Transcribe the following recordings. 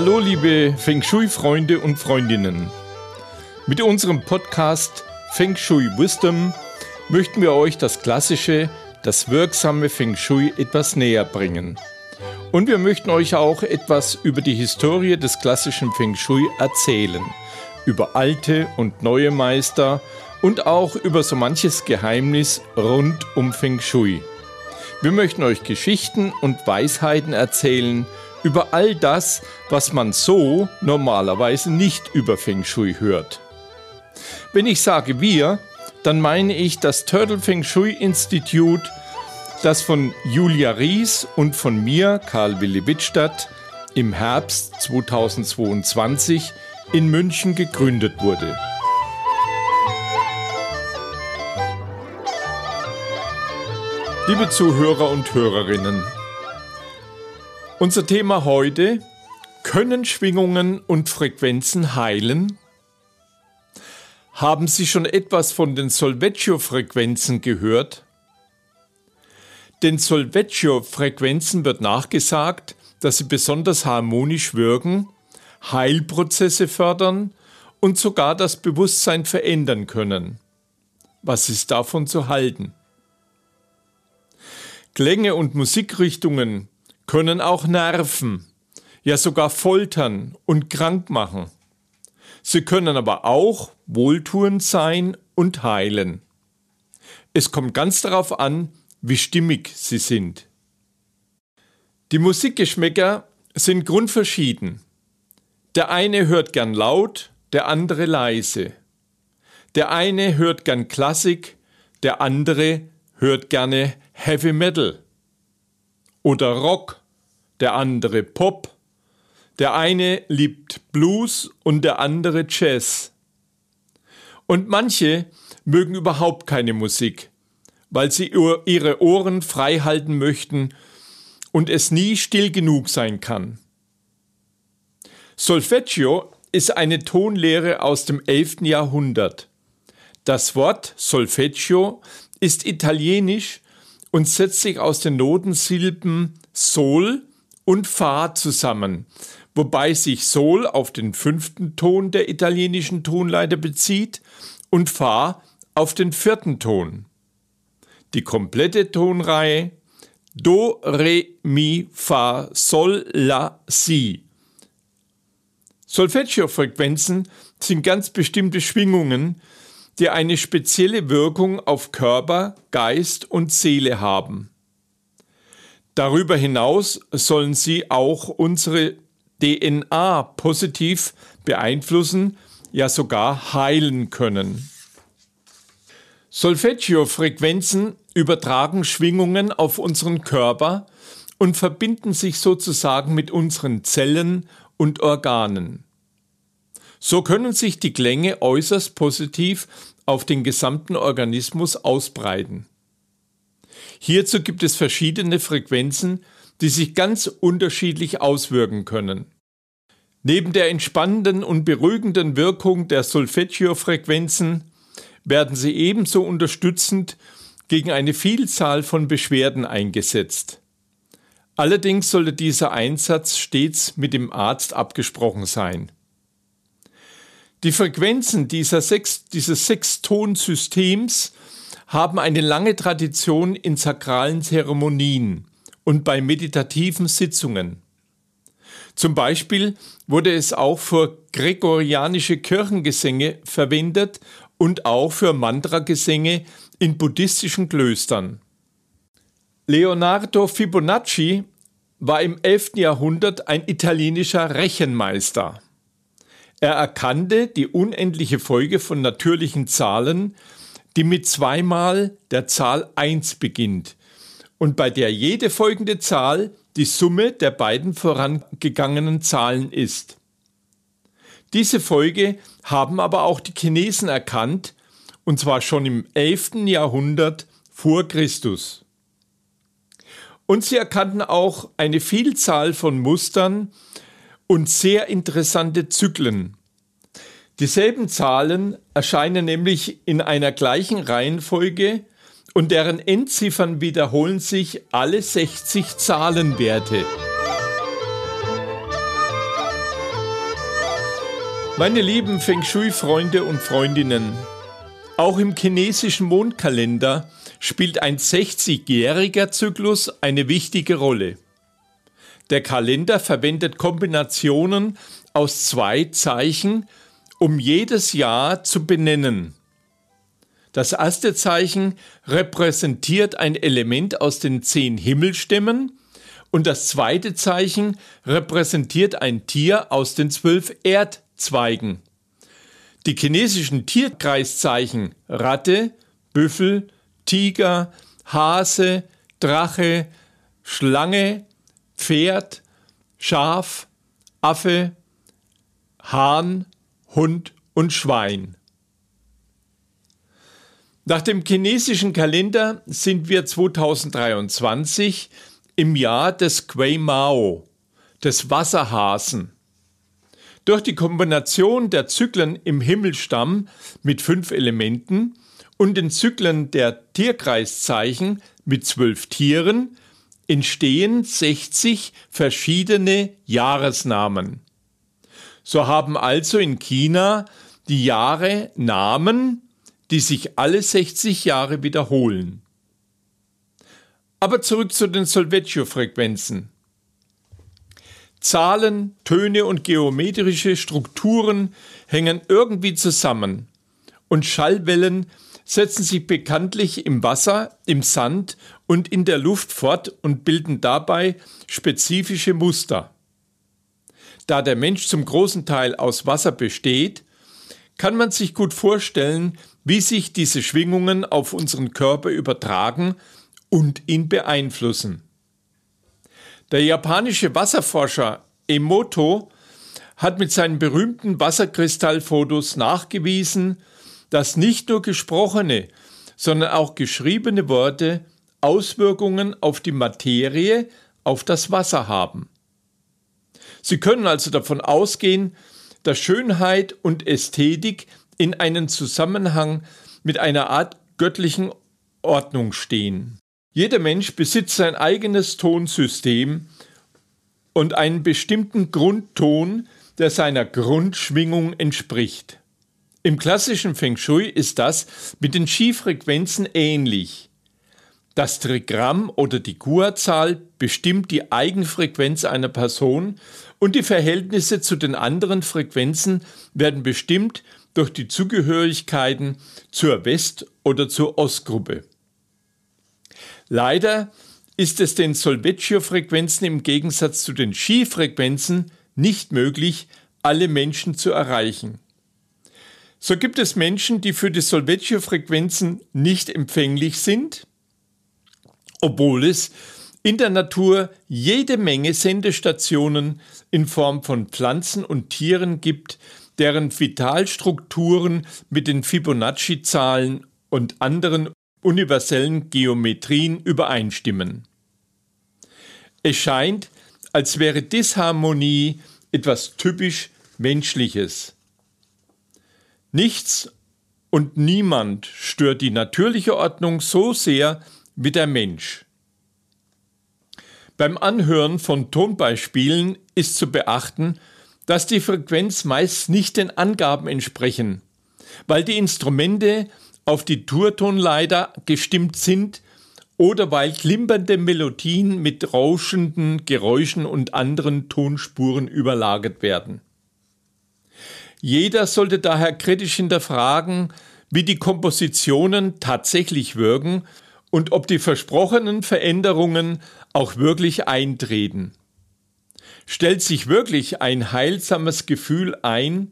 Hallo liebe Feng Shui-Freunde und Freundinnen. Mit unserem Podcast Feng Shui Wisdom möchten wir euch das klassische, das wirksame Feng Shui etwas näher bringen. Und wir möchten euch auch etwas über die Historie des klassischen Feng Shui erzählen, über alte und neue Meister und auch über so manches Geheimnis rund um Feng Shui. Wir möchten euch Geschichten und Weisheiten erzählen, über all das, was man so normalerweise nicht über Feng Shui hört. Wenn ich sage wir, dann meine ich das Turtle Feng Shui Institute, das von Julia Ries und von mir, Karl Willi Wittstadt, im Herbst 2022 in München gegründet wurde. Liebe Zuhörer und Hörerinnen, unser Thema heute, können Schwingungen und Frequenzen heilen? Haben Sie schon etwas von den Solfeggio-Frequenzen gehört? Den Solfeggio-Frequenzen wird nachgesagt, dass sie besonders harmonisch wirken, Heilprozesse fördern und sogar das Bewusstsein verändern können. Was ist davon zu halten? Klänge und Musikrichtungen können auch nerven, ja sogar foltern und krank machen. Sie können aber auch wohltuend sein und heilen. Es kommt ganz darauf an, wie stimmig sie sind. Die Musikgeschmäcker sind grundverschieden. Der eine hört gern laut, der andere leise. Der eine hört gern Klassik, der andere hört gerne Heavy Metal oder Rock, der andere Pop, der eine liebt Blues und der andere Jazz. Und manche mögen überhaupt keine Musik, weil sie ihre Ohren frei halten möchten und es nie still genug sein kann. Solfeggio ist eine Tonlehre aus dem 11. Jahrhundert. Das Wort Solfeggio ist italienisch und setzt sich aus den Notensilben Sol und Fa zusammen, wobei sich Sol auf den fünften Ton der italienischen Tonleiter bezieht und Fa auf den vierten Ton. Die komplette Tonreihe Do, Re, Mi, Fa, Sol, La, Si. Solfeggio-Frequenzen sind ganz bestimmte Schwingungen, die eine spezielle Wirkung auf Körper, Geist und Seele haben. Darüber hinaus sollen sie auch unsere DNA positiv beeinflussen, ja sogar heilen können. Solfeggio-Frequenzen übertragen Schwingungen auf unseren Körper und verbinden sich sozusagen mit unseren Zellen und Organen. So können sich die Klänge äußerst positiv auf den gesamten Organismus ausbreiten. Hierzu gibt es verschiedene Frequenzen, die sich ganz unterschiedlich auswirken können. Neben der entspannenden und beruhigenden Wirkung der Solfeggio-Frequenzen werden sie ebenso unterstützend gegen eine Vielzahl von Beschwerden eingesetzt. Allerdings sollte dieser Einsatz stets mit dem Arzt abgesprochen sein. Die Frequenzen dieser sechs, dieses Sechstonsystems haben eine lange Tradition in sakralen Zeremonien und bei meditativen Sitzungen. Zum Beispiel wurde es auch für gregorianische Kirchengesänge verwendet und auch für Mantragesänge in buddhistischen Klöstern. Leonardo Fibonacci war im 11. Jahrhundert ein italienischer Rechenmeister. Er erkannte die unendliche Folge von natürlichen Zahlen, die mit zweimal der Zahl 1 beginnt und bei der jede folgende Zahl die Summe der beiden vorangegangenen Zahlen ist. Diese Folge haben aber auch die Chinesen erkannt, und zwar schon im 11. Jahrhundert vor Christus. Und sie erkannten auch eine Vielzahl von Mustern, und sehr interessante Zyklen. Dieselben Zahlen erscheinen nämlich in einer gleichen Reihenfolge und deren Endziffern wiederholen sich alle 60 Zahlenwerte. Meine lieben Feng Shui-Freunde und Freundinnen, auch im chinesischen Mondkalender spielt ein 60-jähriger Zyklus eine wichtige Rolle. Der Kalender verwendet Kombinationen aus zwei Zeichen, um jedes Jahr zu benennen. Das erste Zeichen repräsentiert ein Element aus den zehn Himmelstämmen und das zweite Zeichen repräsentiert ein Tier aus den zwölf Erdstämmen. Zweigen. Die chinesischen Tierkreiszeichen Ratte, Büffel, Tiger, Hase, Drache, Schlange, Pferd, Schaf, Affe, Hahn, Hund und Schwein. Nach dem chinesischen Kalender sind wir 2023 im Jahr des Quei Mao, des Wasserhasen. Durch die Kombination der Zyklen im Himmelstamm mit fünf Elementen und den Zyklen der Tierkreiszeichen mit zwölf Tieren entstehen 60 verschiedene Jahresnamen. So haben also in China die Jahre Namen, die sich alle 60 Jahre wiederholen. Aber zurück zu den Solfeggio-Frequenzen. Zahlen, Töne und geometrische Strukturen hängen irgendwie zusammen und Schallwellen setzen sich bekanntlich im Wasser, im Sand und in der Luft fort und bilden dabei spezifische Muster. Da der Mensch zum großen Teil aus Wasser besteht, kann man sich gut vorstellen, wie sich diese Schwingungen auf unseren Körper übertragen und ihn beeinflussen. Der japanische Wasserforscher Emoto hat mit seinen berühmten Wasserkristallfotos nachgewiesen, dass nicht nur gesprochene, sondern auch geschriebene Worte Auswirkungen auf die Materie, auf das Wasser haben. Sie können also davon ausgehen, dass Schönheit und Ästhetik in einem Zusammenhang mit einer Art göttlichen Ordnung stehen. Jeder Mensch besitzt sein eigenes Tonsystem und einen bestimmten Grundton, der seiner Grundschwingung entspricht. Im klassischen Feng Shui ist das mit den Chi-Frequenzen ähnlich. Das Trigramm oder die Gua-Zahl bestimmt die Eigenfrequenz einer Person und die Verhältnisse zu den anderen Frequenzen werden bestimmt durch die Zugehörigkeiten zur West- oder zur Ostgruppe. Leider ist es den Solfeggio-Frequenzen im Gegensatz zu den Chi-Frequenzen nicht möglich, alle Menschen zu erreichen. So gibt es Menschen, die für die Solfeggio-Frequenzen nicht empfänglich sind, obwohl es in der Natur jede Menge Sendestationen in Form von Pflanzen und Tieren gibt, deren Vitalstrukturen mit den Fibonacci-Zahlen und anderen universellen Geometrien übereinstimmen. Es scheint, als wäre Disharmonie etwas typisch Menschliches. Nichts und niemand stört die natürliche Ordnung so sehr wie der Mensch. Beim Anhören von Tonbeispielen ist zu beachten, dass die Frequenz meist nicht den Angaben entsprechen, weil die Instrumente auf die Turtonleiter gestimmt sind oder weil klimpernde Melodien mit rauschenden Geräuschen und anderen Tonspuren überlagert werden. Jeder sollte daher kritisch hinterfragen, wie die Kompositionen tatsächlich wirken und ob die versprochenen Veränderungen auch wirklich eintreten. Stellt sich wirklich ein heilsames Gefühl ein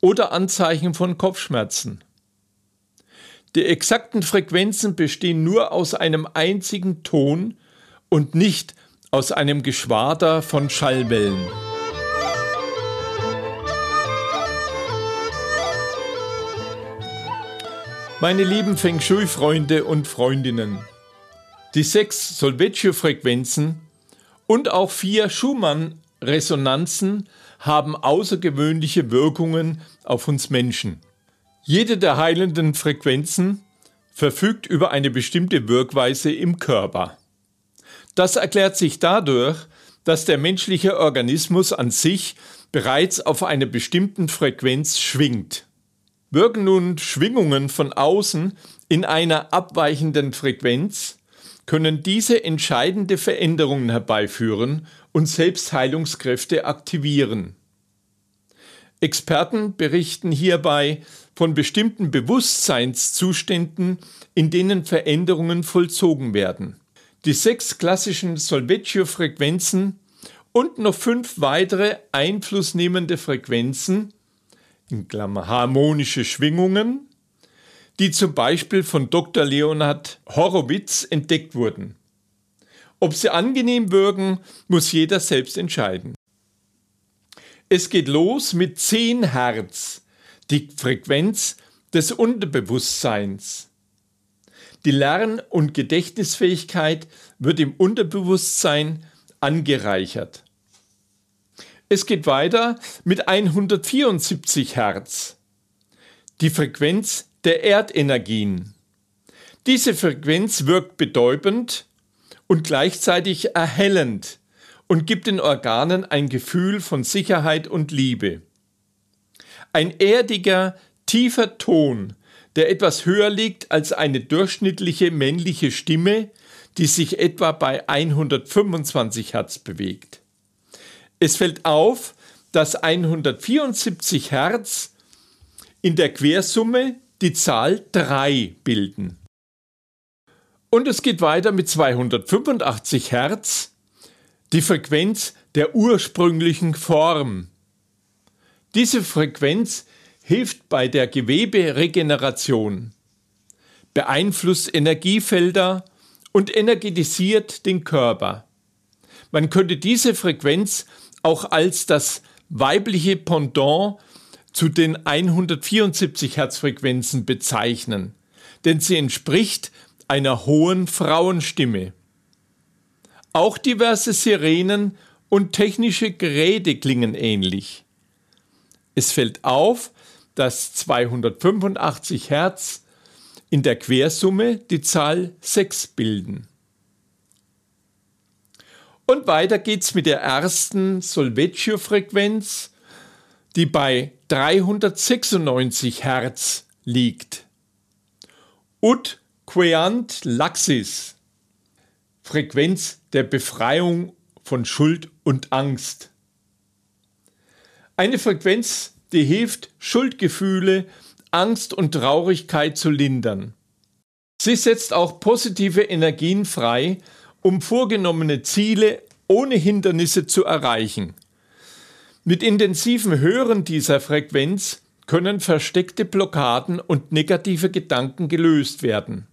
oder Anzeichen von Kopfschmerzen? Die exakten Frequenzen bestehen nur aus einem einzigen Ton und nicht aus einem Geschwader von Schallwellen. Meine lieben Feng Shui-Freunde und Freundinnen, die sechs Solfeggio-Frequenzen und auch vier Schumann-Resonanzen haben außergewöhnliche Wirkungen auf uns Menschen. Jede der heilenden Frequenzen verfügt über eine bestimmte Wirkweise im Körper. Das erklärt sich dadurch, dass der menschliche Organismus an sich bereits auf einer bestimmten Frequenz schwingt. Wirken nun Schwingungen von außen in einer abweichenden Frequenz, können diese entscheidende Veränderungen herbeiführen und Selbstheilungskräfte aktivieren. Experten berichten hierbei von bestimmten Bewusstseinszuständen, in denen Veränderungen vollzogen werden. Die sechs klassischen Solfeggio-Frequenzen und noch fünf weitere einflussnehmende Frequenzen, in Klammer harmonische Schwingungen, die zum Beispiel von Dr. Leonhard Horowitz entdeckt wurden. Ob sie angenehm wirken, muss jeder selbst entscheiden. Es geht los mit 10 Hertz, die Frequenz des Unterbewusstseins. Die Lern- und Gedächtnisfähigkeit wird im Unterbewusstsein angereichert. Es geht weiter mit 174 Hertz, die Frequenz der Erdenergien. Diese Frequenz wirkt betäubend und gleichzeitig erhellend und gibt den Organen ein Gefühl von Sicherheit und Liebe. Ein erdiger, tiefer Ton, der etwas höher liegt als eine durchschnittliche männliche Stimme, die sich etwa bei 125 Hertz bewegt. Es fällt auf, dass 174 Hertz in der Quersumme die Zahl 3 bilden. Und es geht weiter mit 285 Hertz, die Frequenz der ursprünglichen Form. Diese Frequenz hilft bei der Geweberegeneration, beeinflusst Energiefelder und energetisiert den Körper. Man könnte diese Frequenz auch als das weibliche Pendant zu den 174 Herzfrequenzen bezeichnen, denn sie entspricht einer hohen Frauenstimme. Auch diverse Sirenen und technische Geräte klingen ähnlich. Es fällt auf, dass 285 Hertz in der Quersumme die Zahl 6 bilden. Und weiter geht's mit der ersten Solfeggio-Frequenz, die bei 396 Hertz liegt. Ut queant laxis, Frequenz der Befreiung von Schuld und Angst. Eine Frequenz, die hilft, Schuldgefühle, Angst und Traurigkeit zu lindern. Sie setzt auch positive Energien frei, um vorgenommene Ziele ohne Hindernisse zu erreichen. Mit intensivem Hören dieser Frequenz können versteckte Blockaden und negative Gedanken gelöst werden.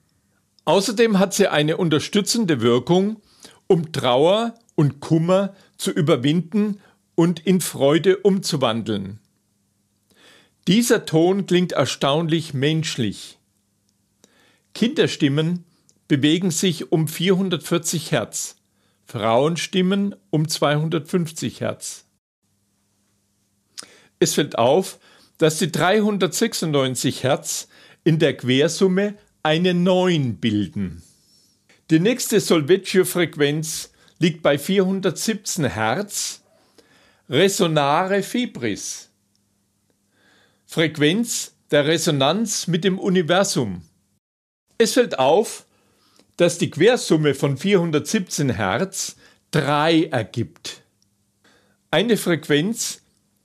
Außerdem hat sie eine unterstützende Wirkung, um Trauer und Kummer zu überwinden und in Freude umzuwandeln. Dieser Ton klingt erstaunlich menschlich. Kinderstimmen bewegen sich um 440 Hertz, Frauenstimmen um 250 Hertz. Es fällt auf, dass die 396 Hertz in der Quersumme eine 9 bilden. Die nächste Solfeggio-Frequenz liegt bei 417 Hertz, Resonare Fibris. Frequenz der Resonanz mit dem Universum. Es fällt auf, dass die Quersumme von 417 Hertz 3 ergibt. Eine Frequenz,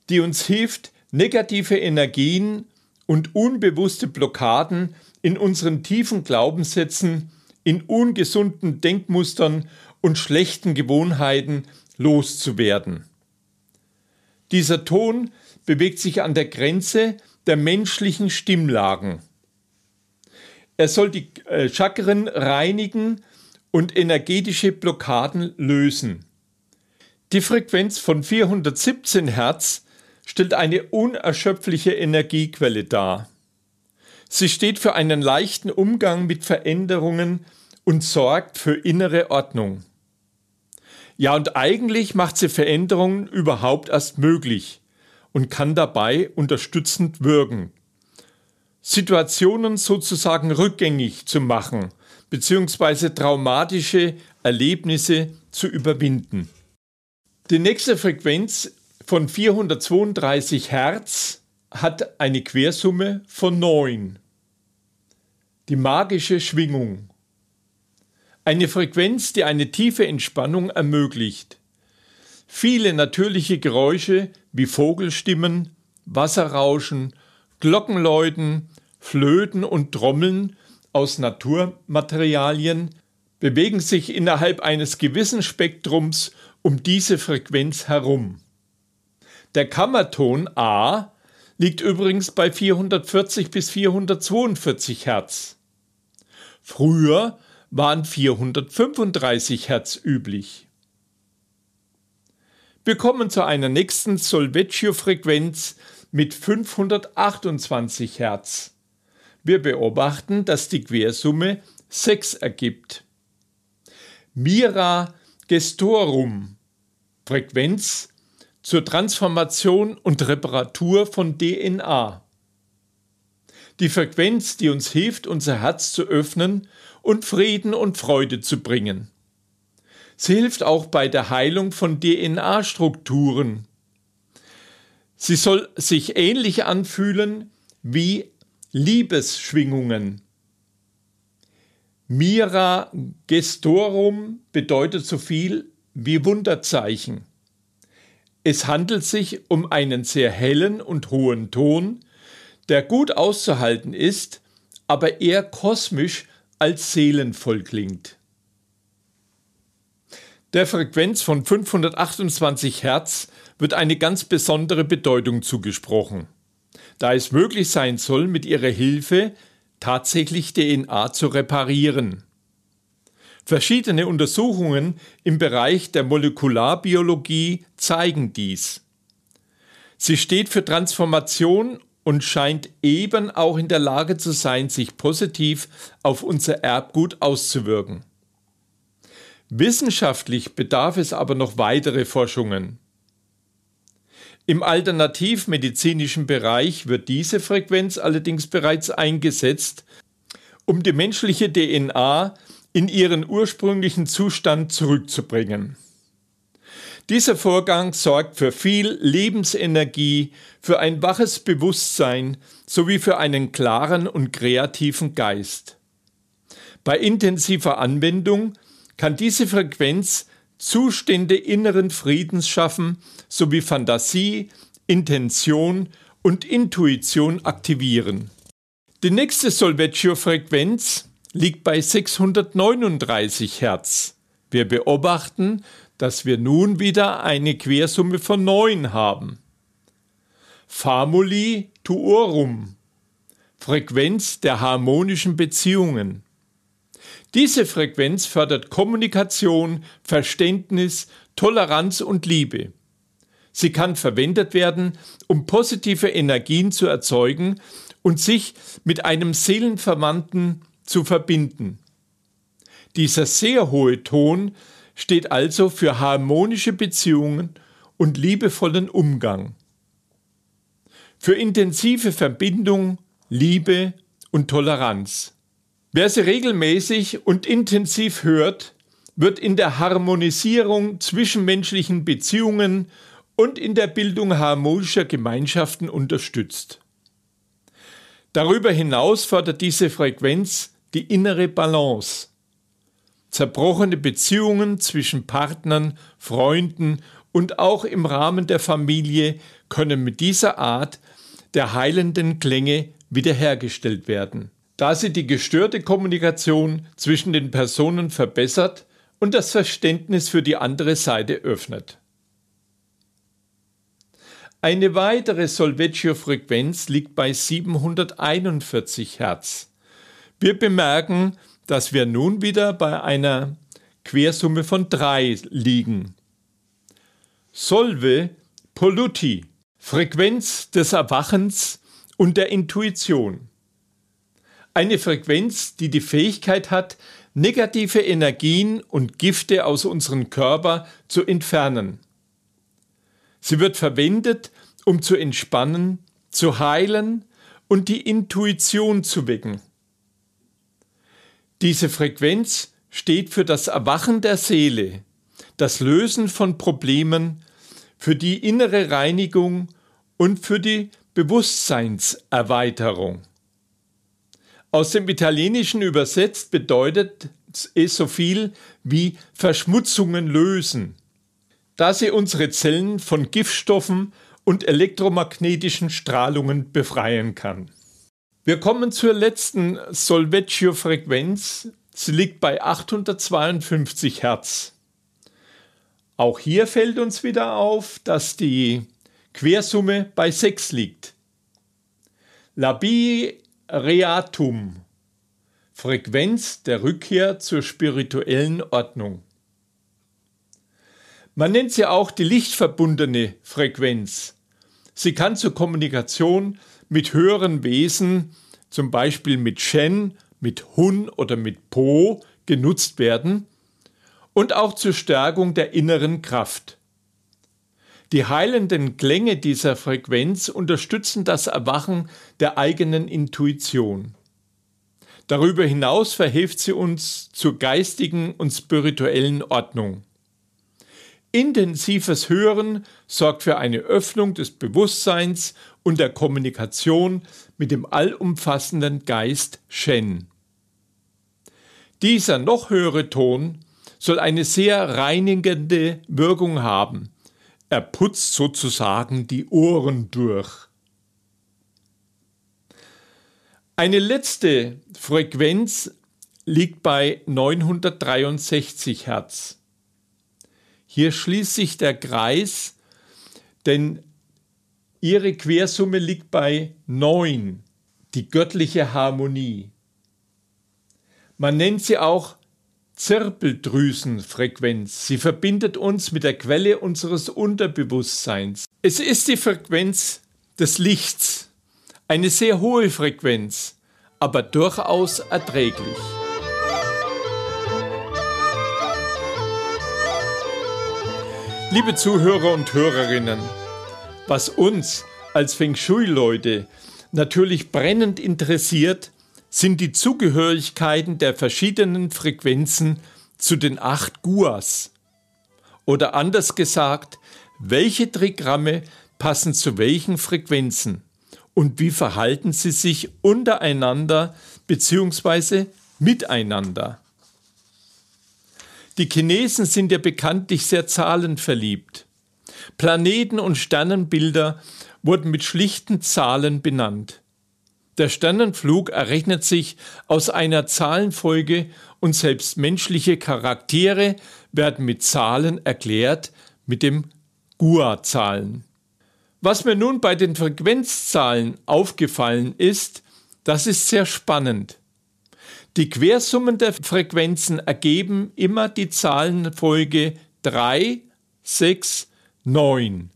die uns hilft, negative Energien und unbewusste Blockaden in unseren tiefen Glaubenssätzen, in ungesunden Denkmustern und schlechten Gewohnheiten loszuwerden. Dieser Ton bewegt sich an der Grenze der menschlichen Stimmlagen. Er soll die äh, Chakren reinigen und energetische Blockaden lösen. Die Frequenz von 417 Hertz stellt eine unerschöpfliche Energiequelle dar. Sie steht für einen leichten Umgang mit Veränderungen und sorgt für innere Ordnung. Ja, und eigentlich macht sie Veränderungen überhaupt erst möglich und kann dabei unterstützend wirken. Situationen sozusagen rückgängig zu machen, beziehungsweise traumatische Erlebnisse zu überwinden. Die nächste Frequenz von 432 Hertz hat eine Quersumme von 9. Die magische Schwingung. Eine Frequenz, die eine tiefe Entspannung ermöglicht. Viele natürliche Geräusche wie Vogelstimmen, Wasserrauschen, Glockenläuten, Flöten und Trommeln aus Naturmaterialien bewegen sich innerhalb eines gewissen Spektrums um diese Frequenz herum. Der Kammerton A liegt übrigens bei 440 bis 442 Hertz. Früher waren 435 Hertz üblich. Wir kommen zu einer nächsten Solvecchio-Frequenz mit 528 Hertz. Wir beobachten, dass die Quersumme 6 ergibt. Mira gestorum Frequenz zur Transformation und Reparatur von DNA. Die Frequenz, die uns hilft, unser Herz zu öffnen und Frieden und Freude zu bringen. Sie hilft auch bei der Heilung von DNA-Strukturen. Sie soll sich ähnlich anfühlen wie Liebesschwingungen. Mira gestorum bedeutet so viel wie Wunderzeichen. Es handelt sich um einen sehr hellen und hohen Ton, der gut auszuhalten ist, aber eher kosmisch als seelenvoll klingt. Der Frequenz von 528 Hertz wird eine ganz besondere Bedeutung zugesprochen, da es möglich sein soll, mit ihrer Hilfe tatsächlich DNA zu reparieren. Verschiedene Untersuchungen im Bereich der Molekularbiologie zeigen dies. Sie steht für Transformation und scheint eben auch in der Lage zu sein, sich positiv auf unser Erbgut auszuwirken. Wissenschaftlich bedarf es aber noch weitere Forschungen. Im alternativmedizinischen Bereich wird diese Frequenz allerdings bereits eingesetzt, um die menschliche DNA in ihren ursprünglichen Zustand zurückzubringen. Dieser Vorgang sorgt für viel Lebensenergie, für ein waches Bewusstsein sowie für einen klaren und kreativen Geist. Bei intensiver Anwendung kann diese Frequenz Zustände inneren Friedens schaffen sowie Fantasie, Intention und Intuition aktivieren. Die nächste Solvecchio-Frequenz liegt bei 639 Hertz. Wir beobachten, dass wir nun wieder eine Quersumme von 9 haben. Famuli tuorum Frequenz der harmonischen Beziehungen. Diese Frequenz fördert Kommunikation, Verständnis, Toleranz und Liebe. Sie kann verwendet werden, um positive Energien zu erzeugen und sich mit einem Seelenverwandten zu verbinden. Dieser sehr hohe Ton steht also für harmonische Beziehungen und liebevollen Umgang. Für intensive Verbindung, Liebe und Toleranz. Wer sie regelmäßig und intensiv hört, wird in der Harmonisierung zwischenmenschlichen Beziehungen und in der Bildung harmonischer Gemeinschaften unterstützt. Darüber hinaus fördert diese Frequenz die innere Balance. Zerbrochene Beziehungen zwischen Partnern, Freunden und auch im Rahmen der Familie können mit dieser Art der heilenden Klänge wiederhergestellt werden da sie die gestörte Kommunikation zwischen den Personen verbessert und das Verständnis für die andere Seite öffnet. Eine weitere Solvecchio-Frequenz liegt bei 741 Hertz. Wir bemerken, dass wir nun wieder bei einer Quersumme von 3 liegen. Solve polluti, Frequenz des Erwachens und der Intuition. Eine Frequenz, die die Fähigkeit hat, negative Energien und Gifte aus unserem Körper zu entfernen. Sie wird verwendet, um zu entspannen, zu heilen und die Intuition zu wecken. Diese Frequenz steht für das Erwachen der Seele, das Lösen von Problemen, für die innere Reinigung und für die Bewusstseinserweiterung. Aus dem Italienischen übersetzt bedeutet es so viel wie Verschmutzungen lösen, da sie unsere Zellen von Giftstoffen und elektromagnetischen Strahlungen befreien kann. Wir kommen zur letzten Solvecchio-Frequenz. Sie liegt bei 852 Hertz. Auch hier fällt uns wieder auf, dass die Quersumme bei 6 liegt. Labi Reatum, Frequenz der Rückkehr zur spirituellen Ordnung. Man nennt sie auch die lichtverbundene Frequenz. Sie kann zur Kommunikation mit höheren Wesen, zum Beispiel mit Shen, mit Hun oder mit Po, genutzt werden und auch zur Stärkung der inneren Kraft. Die heilenden Klänge dieser Frequenz unterstützen das Erwachen der eigenen Intuition. Darüber hinaus verhilft sie uns zur geistigen und spirituellen Ordnung. Intensives Hören sorgt für eine Öffnung des Bewusstseins und der Kommunikation mit dem allumfassenden Geist Shen. Dieser noch höhere Ton soll eine sehr reinigende Wirkung haben, er putzt sozusagen die Ohren durch. Eine letzte Frequenz liegt bei 963 Hertz. Hier schließt sich der Kreis, denn ihre Quersumme liegt bei 9, die göttliche Harmonie. Man nennt sie auch Zirbeldrüsenfrequenz. Sie verbindet uns mit der Quelle unseres Unterbewusstseins. Es ist die Frequenz des Lichts. Eine sehr hohe Frequenz, aber durchaus erträglich. Liebe Zuhörer und Hörerinnen, was uns als Feng Shui-Leute natürlich brennend interessiert, sind die Zugehörigkeiten der verschiedenen Frequenzen zu den acht Guas. Oder anders gesagt, welche Trigramme passen zu welchen Frequenzen und wie verhalten sie sich untereinander bzw. miteinander. Die Chinesen sind ja bekanntlich sehr zahlenverliebt. Planeten und Sternenbilder wurden mit schlichten Zahlen benannt. Der Sternenflug errechnet sich aus einer Zahlenfolge und selbst menschliche Charaktere werden mit Zahlen erklärt, mit dem Gua-Zahlen. Was mir nun bei den Frequenzzahlen aufgefallen ist, das ist sehr spannend. Die Quersummen der Frequenzen ergeben immer die Zahlenfolge 3, 6, 9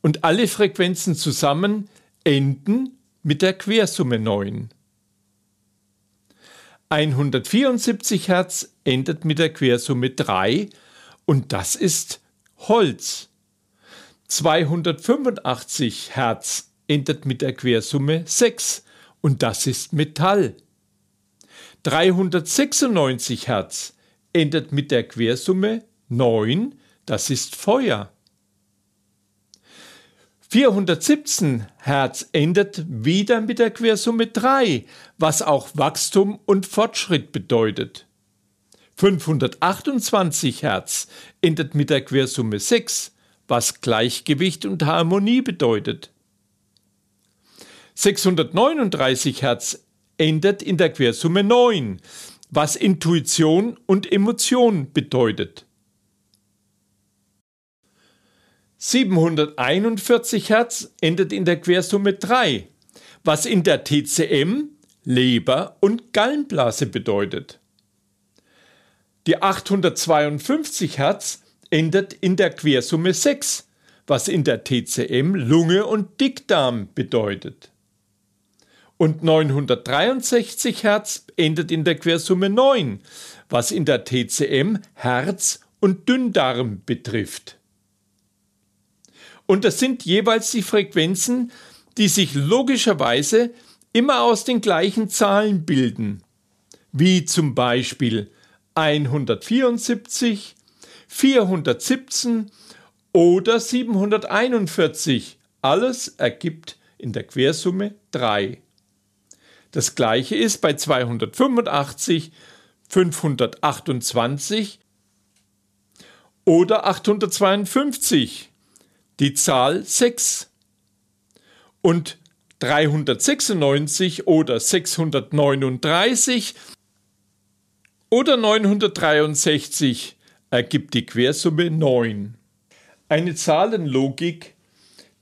und alle Frequenzen zusammen enden mit der Quersumme 9. 174 Hertz endet mit der Quersumme 3 und das ist Holz. 285 Hertz endet mit der Quersumme 6 und das ist Metall. 396 Hertz endet mit der Quersumme 9, das ist Feuer. 417 Hertz endet wieder mit der Quersumme 3, was auch Wachstum und Fortschritt bedeutet. 528 Hertz endet mit der Quersumme 6, was Gleichgewicht und Harmonie bedeutet. 639 Hertz endet in der Quersumme 9, was Intuition und Emotion bedeutet. 741 Hertz endet in der Quersumme 3, was in der TCM Leber und Gallenblase bedeutet. Die 852 Hertz endet in der Quersumme 6, was in der TCM Lunge und Dickdarm bedeutet. Und 963 Hertz endet in der Quersumme 9, was in der TCM Herz und Dünndarm betrifft. Und das sind jeweils die Frequenzen, die sich logischerweise immer aus den gleichen Zahlen bilden, wie zum Beispiel 174, 417 oder 741. Alles ergibt in der Quersumme 3. Das gleiche ist bei 285, 528 oder 852, die Zahl 6. Und 396 oder 639 oder 963 ergibt die Quersumme 9. Eine Zahlenlogik,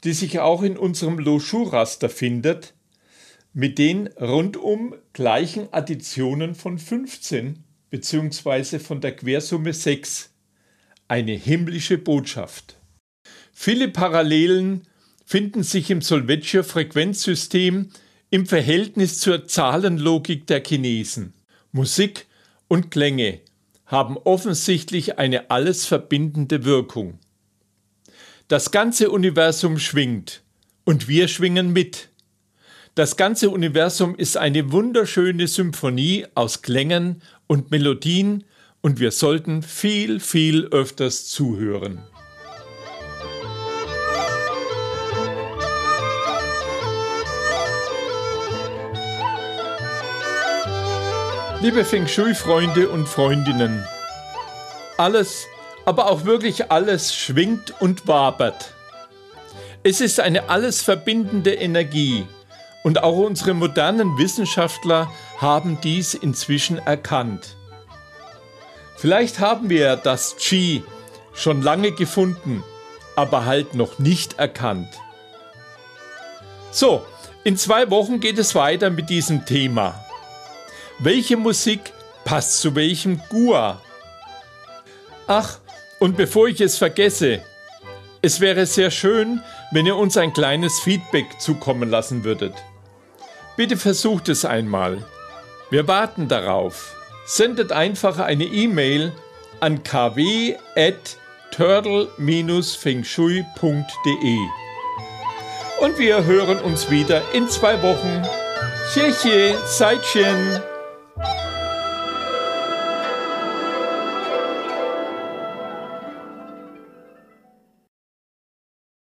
die sich auch in unserem Loschur-Raster findet, mit den rundum gleichen Additionen von 15 bzw. von der Quersumme 6. Eine himmlische Botschaft. Viele Parallelen finden sich im Solvecchio Frequenzsystem im Verhältnis zur Zahlenlogik der Chinesen. Musik und Klänge haben offensichtlich eine alles verbindende Wirkung. Das ganze Universum schwingt und wir schwingen mit. Das ganze Universum ist eine wunderschöne Symphonie aus Klängen und Melodien und wir sollten viel, viel öfters zuhören. Liebe Feng Shui-Freunde und Freundinnen, alles aber auch wirklich alles schwingt und wabert. Es ist eine alles verbindende Energie und auch unsere modernen Wissenschaftler haben dies inzwischen erkannt. Vielleicht haben wir das Qi schon lange gefunden, aber halt noch nicht erkannt. So, in zwei Wochen geht es weiter mit diesem Thema. Welche Musik passt zu welchem Gua? Ach, und bevor ich es vergesse, es wäre sehr schön, wenn ihr uns ein kleines Feedback zukommen lassen würdet. Bitte versucht es einmal. Wir warten darauf. Sendet einfach eine E-Mail an kw.turtle-fengshui.de. Und wir hören uns wieder in zwei Wochen. Xie, Seitchen.